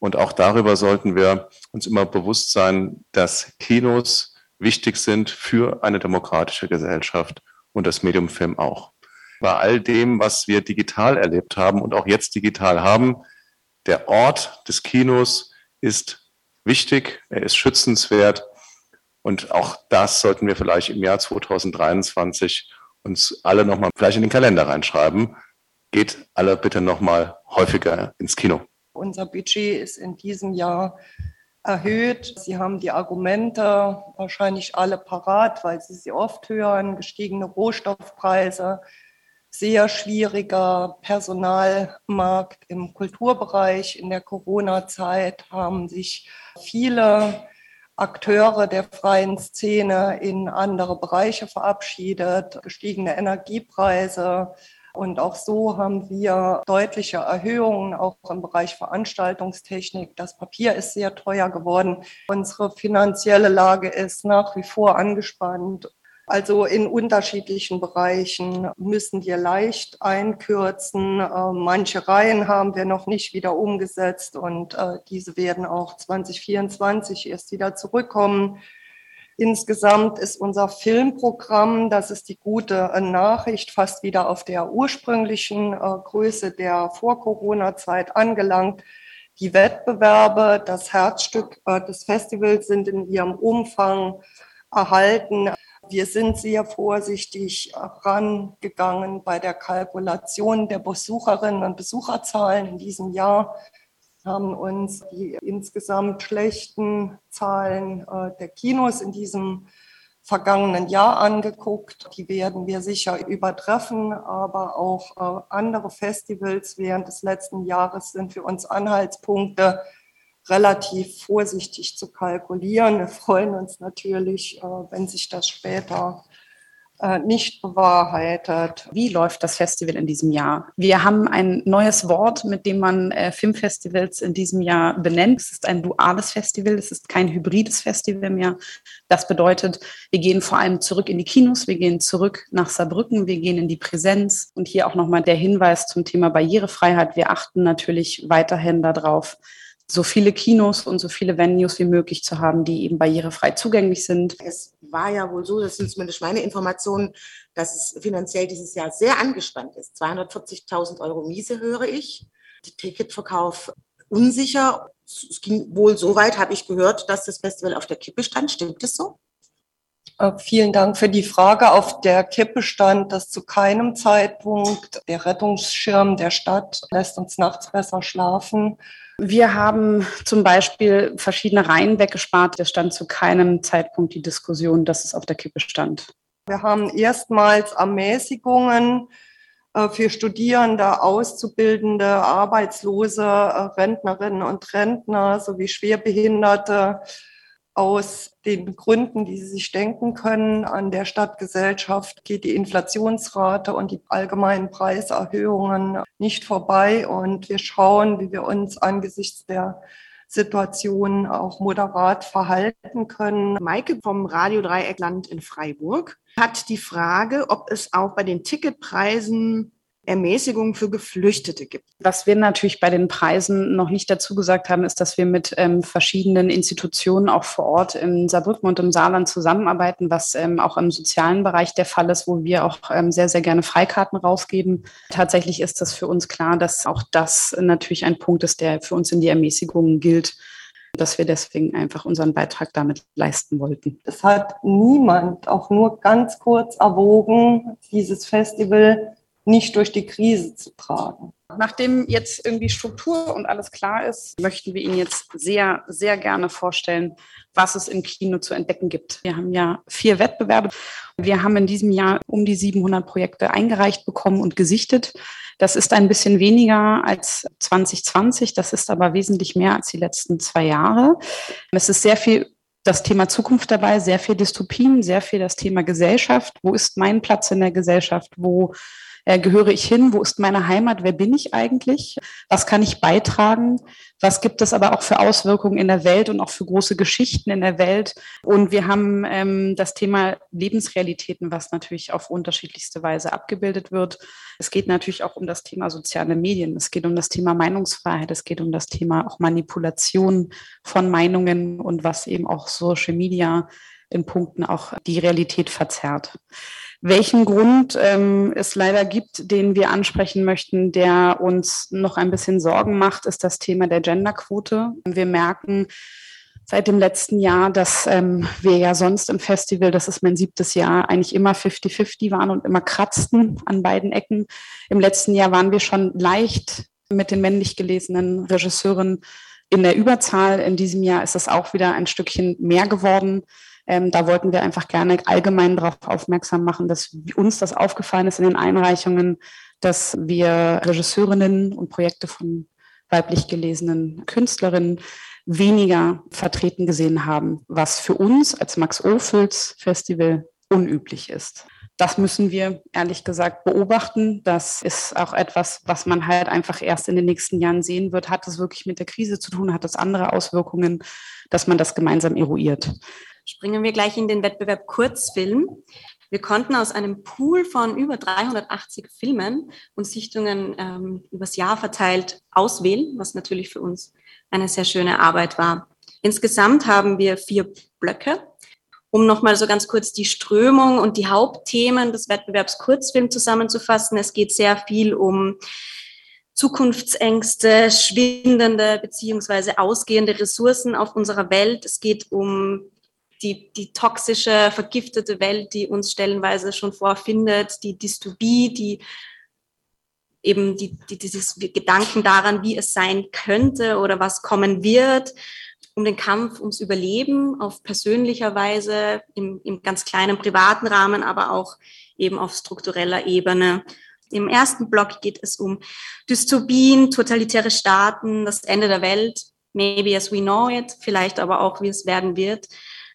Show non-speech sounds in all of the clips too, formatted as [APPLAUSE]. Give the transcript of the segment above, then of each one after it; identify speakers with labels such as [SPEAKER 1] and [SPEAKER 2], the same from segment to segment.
[SPEAKER 1] Und auch darüber sollten wir uns immer bewusst sein, dass Kinos wichtig sind für eine demokratische Gesellschaft und das Medium Film auch. Bei all dem, was wir digital erlebt haben und auch jetzt digital haben, der Ort des Kinos ist wichtig, er ist schützenswert und auch das sollten wir vielleicht im Jahr 2023 uns alle nochmal vielleicht in den Kalender reinschreiben. Geht alle bitte nochmal häufiger ins Kino.
[SPEAKER 2] Unser Budget ist in diesem Jahr erhöht. Sie haben die Argumente wahrscheinlich alle parat, weil Sie sie oft hören. Gestiegene Rohstoffpreise, sehr schwieriger Personalmarkt im Kulturbereich. In der Corona-Zeit haben sich viele Akteure der freien Szene in andere Bereiche verabschiedet, gestiegene Energiepreise, und auch so haben wir deutliche Erhöhungen, auch im Bereich Veranstaltungstechnik. Das Papier ist sehr teuer geworden. Unsere finanzielle Lage ist nach wie vor angespannt. Also in unterschiedlichen Bereichen müssen wir leicht einkürzen. Äh, manche Reihen haben wir noch nicht wieder umgesetzt und äh, diese werden auch 2024 erst wieder zurückkommen. Insgesamt ist unser Filmprogramm, das ist die gute äh, Nachricht, fast wieder auf der ursprünglichen äh, Größe der Vor-Corona-Zeit angelangt. Die Wettbewerbe, das Herzstück äh, des Festivals sind in ihrem Umfang erhalten. Wir sind sehr vorsichtig rangegangen bei der Kalkulation der Besucherinnen und Besucherzahlen in diesem Jahr haben uns die insgesamt schlechten Zahlen äh, der Kinos in diesem vergangenen Jahr angeguckt. Die werden wir sicher übertreffen, aber auch äh, andere Festivals während des letzten Jahres sind für uns Anhaltspunkte, relativ vorsichtig zu kalkulieren. Wir freuen uns natürlich, äh, wenn sich das später nicht bewahrheitet.
[SPEAKER 3] Wie läuft das Festival in diesem Jahr? Wir haben ein neues Wort, mit dem man äh, Filmfestivals in diesem Jahr benennt. Es ist ein duales Festival, es ist kein hybrides Festival mehr. Das bedeutet, wir gehen vor allem zurück in die Kinos, wir gehen zurück nach Saarbrücken, wir gehen in die Präsenz. Und hier auch nochmal der Hinweis zum Thema Barrierefreiheit. Wir achten natürlich weiterhin darauf, so viele Kinos und so viele Venues wie möglich zu haben, die eben barrierefrei zugänglich sind.
[SPEAKER 4] Es war ja wohl so, das sind zumindest meine Informationen, dass es finanziell dieses Jahr sehr angespannt ist. 240.000 Euro Miese höre ich. Der Ticketverkauf unsicher. Es ging wohl so weit, habe ich gehört, dass das Festival auf der Kippe stand. Stimmt das so?
[SPEAKER 2] Äh, vielen Dank für die Frage. Auf der Kippe stand, dass zu keinem Zeitpunkt der Rettungsschirm der Stadt lässt uns nachts besser schlafen
[SPEAKER 3] wir haben zum Beispiel verschiedene Reihen weggespart. Es stand zu keinem Zeitpunkt die Diskussion, dass es auf der Kippe stand.
[SPEAKER 2] Wir haben erstmals Ermäßigungen äh, für Studierende, Auszubildende, Arbeitslose, äh, Rentnerinnen und Rentner sowie Schwerbehinderte aus den Gründen, die Sie sich denken können, an der Stadtgesellschaft geht die Inflationsrate und die allgemeinen Preiserhöhungen nicht vorbei. Und wir schauen, wie wir uns angesichts der Situation auch moderat verhalten können.
[SPEAKER 4] Maike vom Radio Dreieckland in Freiburg hat die Frage, ob es auch bei den Ticketpreisen Ermäßigung für Geflüchtete gibt.
[SPEAKER 3] Was wir natürlich bei den Preisen noch nicht dazu gesagt haben, ist, dass wir mit ähm, verschiedenen Institutionen auch vor Ort in Saarbrücken und im Saarland zusammenarbeiten, was ähm, auch im sozialen Bereich der Fall ist, wo wir auch ähm, sehr, sehr gerne Freikarten rausgeben. Tatsächlich ist das für uns klar, dass auch das natürlich ein Punkt ist, der für uns in die Ermäßigung gilt dass wir deswegen einfach unseren Beitrag damit leisten wollten.
[SPEAKER 2] Es hat niemand auch nur ganz kurz erwogen, dieses Festival nicht durch die Krise zu tragen.
[SPEAKER 3] Nachdem jetzt irgendwie Struktur und alles klar ist, möchten wir Ihnen jetzt sehr, sehr gerne vorstellen, was es im Kino zu entdecken gibt. Wir haben ja vier Wettbewerbe. Wir haben in diesem Jahr um die 700 Projekte eingereicht bekommen und gesichtet. Das ist ein bisschen weniger als 2020. Das ist aber wesentlich mehr als die letzten zwei Jahre. Es ist sehr viel das Thema Zukunft dabei, sehr viel Dystopien, sehr viel das Thema Gesellschaft. Wo ist mein Platz in der Gesellschaft? Wo gehöre ich hin? Wo ist meine Heimat? Wer bin ich eigentlich? Was kann ich beitragen? Was gibt es aber auch für Auswirkungen in der Welt und auch für große Geschichten in der Welt? Und wir haben ähm, das Thema Lebensrealitäten, was natürlich auf unterschiedlichste Weise abgebildet wird. Es geht natürlich auch um das Thema soziale Medien. Es geht um das Thema Meinungsfreiheit. Es geht um das Thema auch Manipulation von Meinungen und was eben auch Social Media in Punkten auch die Realität verzerrt. Welchen Grund ähm, es leider gibt, den wir ansprechen möchten, der uns noch ein bisschen Sorgen macht, ist das Thema der Genderquote. Wir merken seit dem letzten Jahr, dass ähm, wir ja sonst im Festival, das ist mein siebtes Jahr, eigentlich immer 50-50 waren und immer kratzten an beiden Ecken. Im letzten Jahr waren wir schon leicht mit den männlich gelesenen Regisseuren in der Überzahl. In diesem Jahr ist es auch wieder ein Stückchen mehr geworden. Ähm, da wollten wir einfach gerne allgemein darauf aufmerksam machen, dass uns das aufgefallen ist in den Einreichungen, dass wir Regisseurinnen und Projekte von weiblich gelesenen Künstlerinnen weniger vertreten gesehen haben, was für uns als Max Ophüls Festival unüblich ist. Das müssen wir ehrlich gesagt beobachten. Das ist auch etwas, was man halt einfach erst in den nächsten Jahren sehen wird. Hat es wirklich mit der Krise zu tun? Hat es andere Auswirkungen, dass man das gemeinsam eruiert?
[SPEAKER 5] Springen wir gleich in den Wettbewerb Kurzfilm. Wir konnten aus einem Pool von über 380 Filmen und Sichtungen ähm, übers Jahr verteilt auswählen, was natürlich für uns eine sehr schöne Arbeit war. Insgesamt haben wir vier Blöcke. Um nochmal so ganz kurz die Strömung und die Hauptthemen des Wettbewerbs Kurzfilm zusammenzufassen. Es geht sehr viel um Zukunftsängste, schwindende beziehungsweise ausgehende Ressourcen auf unserer Welt. Es geht um die, die toxische, vergiftete Welt, die uns stellenweise schon vorfindet, die Dystopie, die eben die, die, dieses Gedanken daran, wie es sein könnte oder was kommen wird, um den Kampf ums Überleben auf persönlicher Weise, im, im ganz kleinen privaten Rahmen, aber auch eben auf struktureller Ebene. Im ersten Block geht es um Dystopien, totalitäre Staaten, das Ende der Welt, maybe as we know it, vielleicht aber auch, wie es werden wird.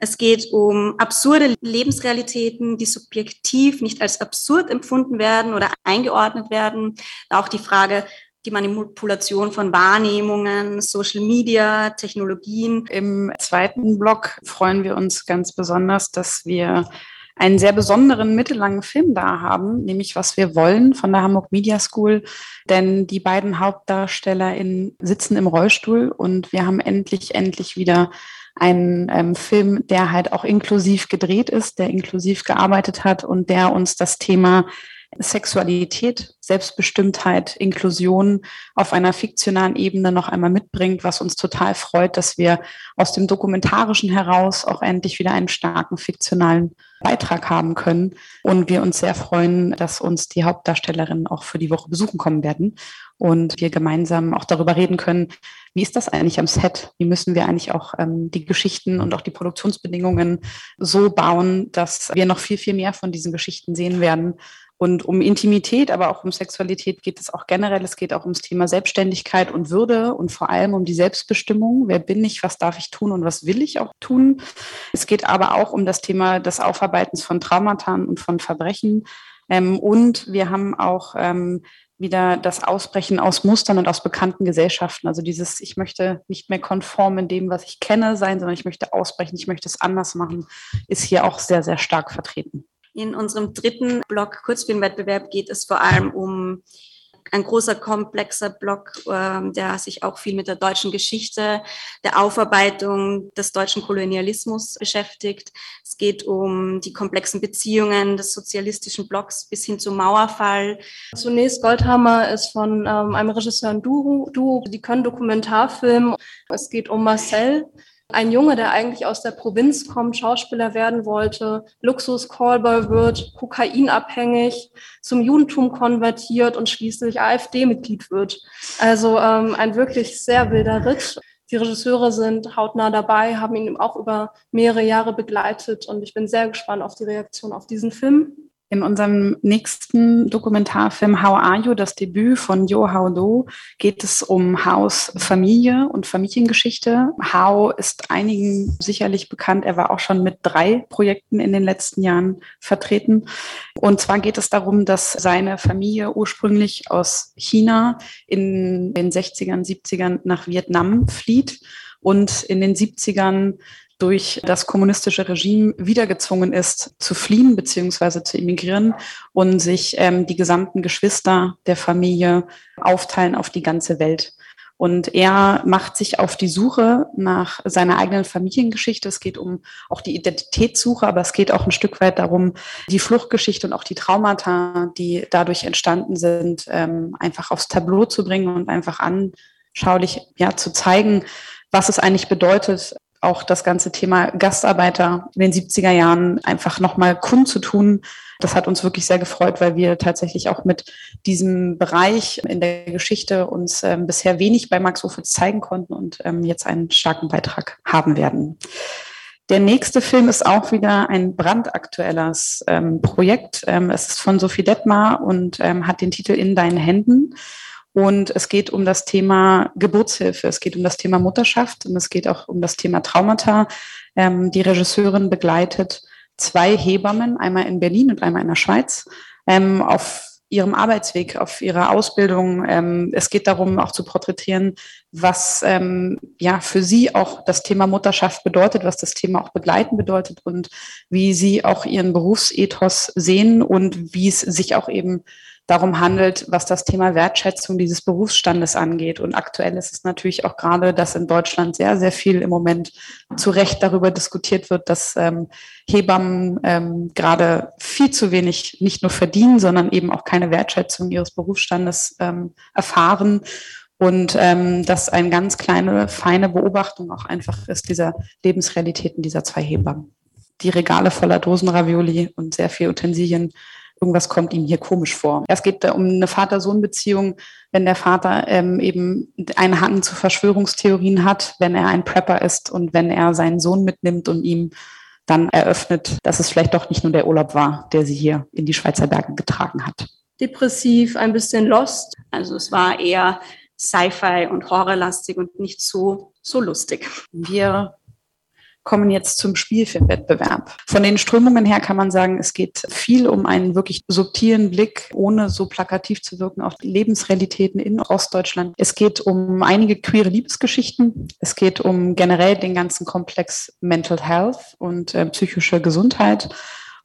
[SPEAKER 5] Es geht um absurde Lebensrealitäten, die subjektiv nicht als absurd empfunden werden oder eingeordnet werden. Auch die Frage, die Manipulation von Wahrnehmungen, Social Media, Technologien.
[SPEAKER 3] Im zweiten Block freuen wir uns ganz besonders, dass wir einen sehr besonderen mittellangen Film da haben, nämlich Was wir wollen von der Hamburg Media School. Denn die beiden HauptdarstellerInnen sitzen im Rollstuhl und wir haben endlich, endlich wieder ein ähm, Film, der halt auch inklusiv gedreht ist, der inklusiv gearbeitet hat und der uns das Thema Sexualität, Selbstbestimmtheit, Inklusion auf einer fiktionalen Ebene noch einmal mitbringt, was uns total freut, dass wir aus dem Dokumentarischen heraus auch endlich wieder einen starken fiktionalen Beitrag haben können. Und wir uns sehr freuen, dass uns die Hauptdarstellerinnen auch für die Woche besuchen kommen werden und wir gemeinsam auch darüber reden können, wie ist das eigentlich am Set? Wie müssen wir eigentlich auch ähm, die Geschichten und auch die Produktionsbedingungen so bauen, dass wir noch viel, viel mehr von diesen Geschichten sehen werden und um Intimität, aber auch um Sexualität geht es auch generell. Es geht auch ums Thema Selbstständigkeit und Würde und vor allem um die Selbstbestimmung. Wer bin ich? Was darf ich tun und was will ich auch tun? Es geht aber auch um das Thema des Aufarbeitens von Traumata und von Verbrechen. Ähm, und wir haben auch ähm, wieder das Ausbrechen aus Mustern und aus bekannten Gesellschaften. Also dieses, ich möchte nicht mehr konform in dem, was ich kenne, sein, sondern ich möchte ausbrechen, ich möchte es anders machen, ist hier auch sehr, sehr stark vertreten.
[SPEAKER 5] In unserem dritten Blog Kurzfilmwettbewerb geht es vor allem um ein großer, komplexer Block, ähm, der sich auch viel mit der deutschen Geschichte, der Aufarbeitung des deutschen Kolonialismus beschäftigt. Es geht um die komplexen Beziehungen des sozialistischen Blocks bis hin zum Mauerfall.
[SPEAKER 6] Zunächst Goldhammer ist von ähm, einem Regisseur ein Duo, die können Dokumentarfilmen. Es geht um Marcel, ein Junge, der eigentlich aus der Provinz kommt, Schauspieler werden wollte, Luxus-Callboy wird, kokainabhängig, zum Judentum konvertiert und schließlich AfD-Mitglied wird. Also ähm, ein wirklich sehr wilder Ritt. Die Regisseure sind hautnah dabei, haben ihn auch über mehrere Jahre begleitet und ich bin sehr gespannt auf die Reaktion auf diesen Film.
[SPEAKER 3] In unserem nächsten Dokumentarfilm How Are You, das Debüt von Yo How Do, geht es um Hows Familie und Familiengeschichte. How ist einigen sicherlich bekannt. Er war auch schon mit drei Projekten in den letzten Jahren vertreten. Und zwar geht es darum, dass seine Familie ursprünglich aus China in den 60ern, 70ern nach Vietnam flieht und in den 70ern durch das kommunistische Regime wieder gezwungen ist, zu fliehen bzw. zu emigrieren und sich ähm, die gesamten Geschwister der Familie aufteilen auf die ganze Welt. Und er macht sich auf die Suche nach seiner eigenen Familiengeschichte. Es geht um auch die Identitätssuche, aber es geht auch ein Stück weit darum, die Fluchtgeschichte und auch die Traumata, die dadurch entstanden sind, ähm, einfach aufs Tableau zu bringen und einfach anschaulich ja, zu zeigen, was es eigentlich bedeutet, auch das ganze Thema Gastarbeiter in den 70er Jahren einfach nochmal kundzutun. Das hat uns wirklich sehr gefreut, weil wir tatsächlich auch mit diesem Bereich in der Geschichte uns ähm, bisher wenig bei Max Ophüls zeigen konnten und ähm, jetzt einen starken Beitrag haben werden. Der nächste Film ist auch wieder ein brandaktuelles ähm, Projekt. Ähm, es ist von Sophie Detmar und ähm, hat den Titel In deinen Händen. Und es geht um das Thema Geburtshilfe, es geht um das Thema Mutterschaft und es geht auch um das Thema Traumata. Ähm, die Regisseurin begleitet zwei Hebammen, einmal in Berlin und einmal in der Schweiz, ähm, auf ihrem Arbeitsweg, auf ihrer Ausbildung. Ähm, es geht darum, auch zu porträtieren, was ähm, ja für sie auch das Thema Mutterschaft bedeutet, was das Thema auch begleiten bedeutet und wie sie auch ihren Berufsethos sehen und wie es sich auch eben darum handelt, was das Thema Wertschätzung dieses Berufsstandes angeht. Und aktuell ist es natürlich auch gerade, dass in Deutschland sehr, sehr viel im Moment zu Recht darüber diskutiert wird, dass ähm, Hebammen ähm, gerade viel zu wenig nicht nur verdienen, sondern eben auch keine Wertschätzung ihres Berufsstandes ähm, erfahren. Und ähm, das eine ganz kleine, feine Beobachtung auch einfach ist dieser Lebensrealitäten dieser zwei Hebammen. Die Regale voller Dosenravioli und sehr viel Utensilien irgendwas kommt ihm hier komisch vor. Es geht um eine Vater-Sohn-Beziehung, wenn der Vater ähm, eben einen Hang zu Verschwörungstheorien hat, wenn er ein Prepper ist und wenn er seinen Sohn mitnimmt und ihm dann eröffnet, dass es vielleicht doch nicht nur der Urlaub war, der sie hier in die Schweizer Berge getragen hat.
[SPEAKER 6] Depressiv, ein bisschen lost.
[SPEAKER 5] Also es war eher Sci-Fi und Horrorlastig und nicht so, so lustig.
[SPEAKER 3] Wir kommen jetzt zum Spielfilmwettbewerb. Von den Strömungen her kann man sagen, es geht viel um einen wirklich subtilen Blick, ohne so plakativ zu wirken, auf die Lebensrealitäten in Ostdeutschland. Es geht um einige queere Liebesgeschichten. Es geht um generell den ganzen Komplex Mental Health und äh, psychische Gesundheit.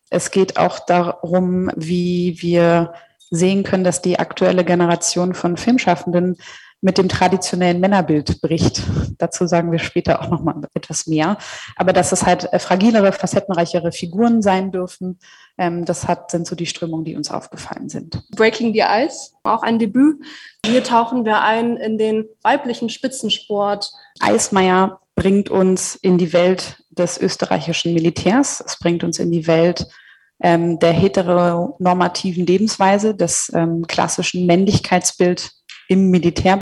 [SPEAKER 3] Es geht auch darum, wie wir sehen können, dass die aktuelle Generation von Filmschaffenden mit dem traditionellen Männerbild bricht. Dazu sagen wir später auch noch mal etwas mehr. Aber dass es halt äh, fragilere, facettenreichere Figuren sein dürfen, ähm, das hat, sind so die Strömungen, die uns aufgefallen sind.
[SPEAKER 6] Breaking the Ice, auch ein Debüt. Hier tauchen wir ein in den weiblichen Spitzensport.
[SPEAKER 3] Eismeier bringt uns in die Welt des österreichischen Militärs. Es bringt uns in die Welt ähm, der heteronormativen Lebensweise, des ähm, klassischen Männlichkeitsbild im Militär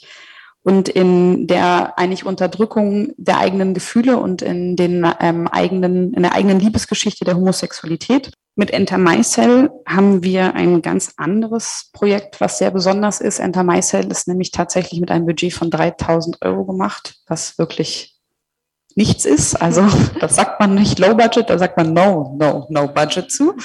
[SPEAKER 3] und in der eigentlich Unterdrückung der eigenen Gefühle und in den ähm, eigenen, in der eigenen Liebesgeschichte der Homosexualität. Mit Enter Mycel haben wir ein ganz anderes Projekt, was sehr besonders ist. Enter Mycel ist nämlich tatsächlich mit einem Budget von 3000 Euro gemacht, was wirklich nichts ist. Also [LAUGHS] das sagt man nicht Low Budget, da sagt man No, No, No Budget zu.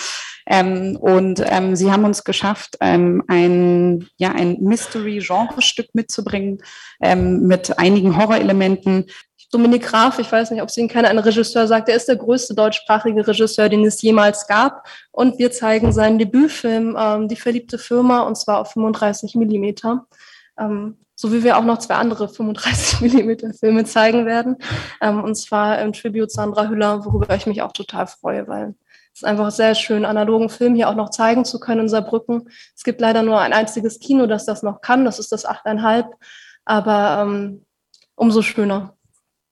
[SPEAKER 3] Ähm, und ähm, sie haben uns geschafft, ähm, ein, ja, ein Mystery-Genre-Stück mitzubringen ähm, mit einigen Horrorelementen.
[SPEAKER 6] Dominik Graf, ich weiß nicht, ob Sie ihn kennen, ein Regisseur sagt, er ist der größte deutschsprachige Regisseur, den es jemals gab. Und wir zeigen seinen Debütfilm, ähm, Die verliebte Firma, und zwar auf 35 Millimeter. Ähm, so wie wir auch noch zwei andere 35 [LAUGHS] Millimeter Filme zeigen werden. Und zwar im Tribute Sandra Hüller, worüber ich mich auch total freue, weil ist einfach sehr schön, analogen Film hier auch noch zeigen zu können in Saarbrücken. Es gibt leider nur ein einziges Kino, das das noch kann. Das ist das 8,5. Aber ähm, umso schöner.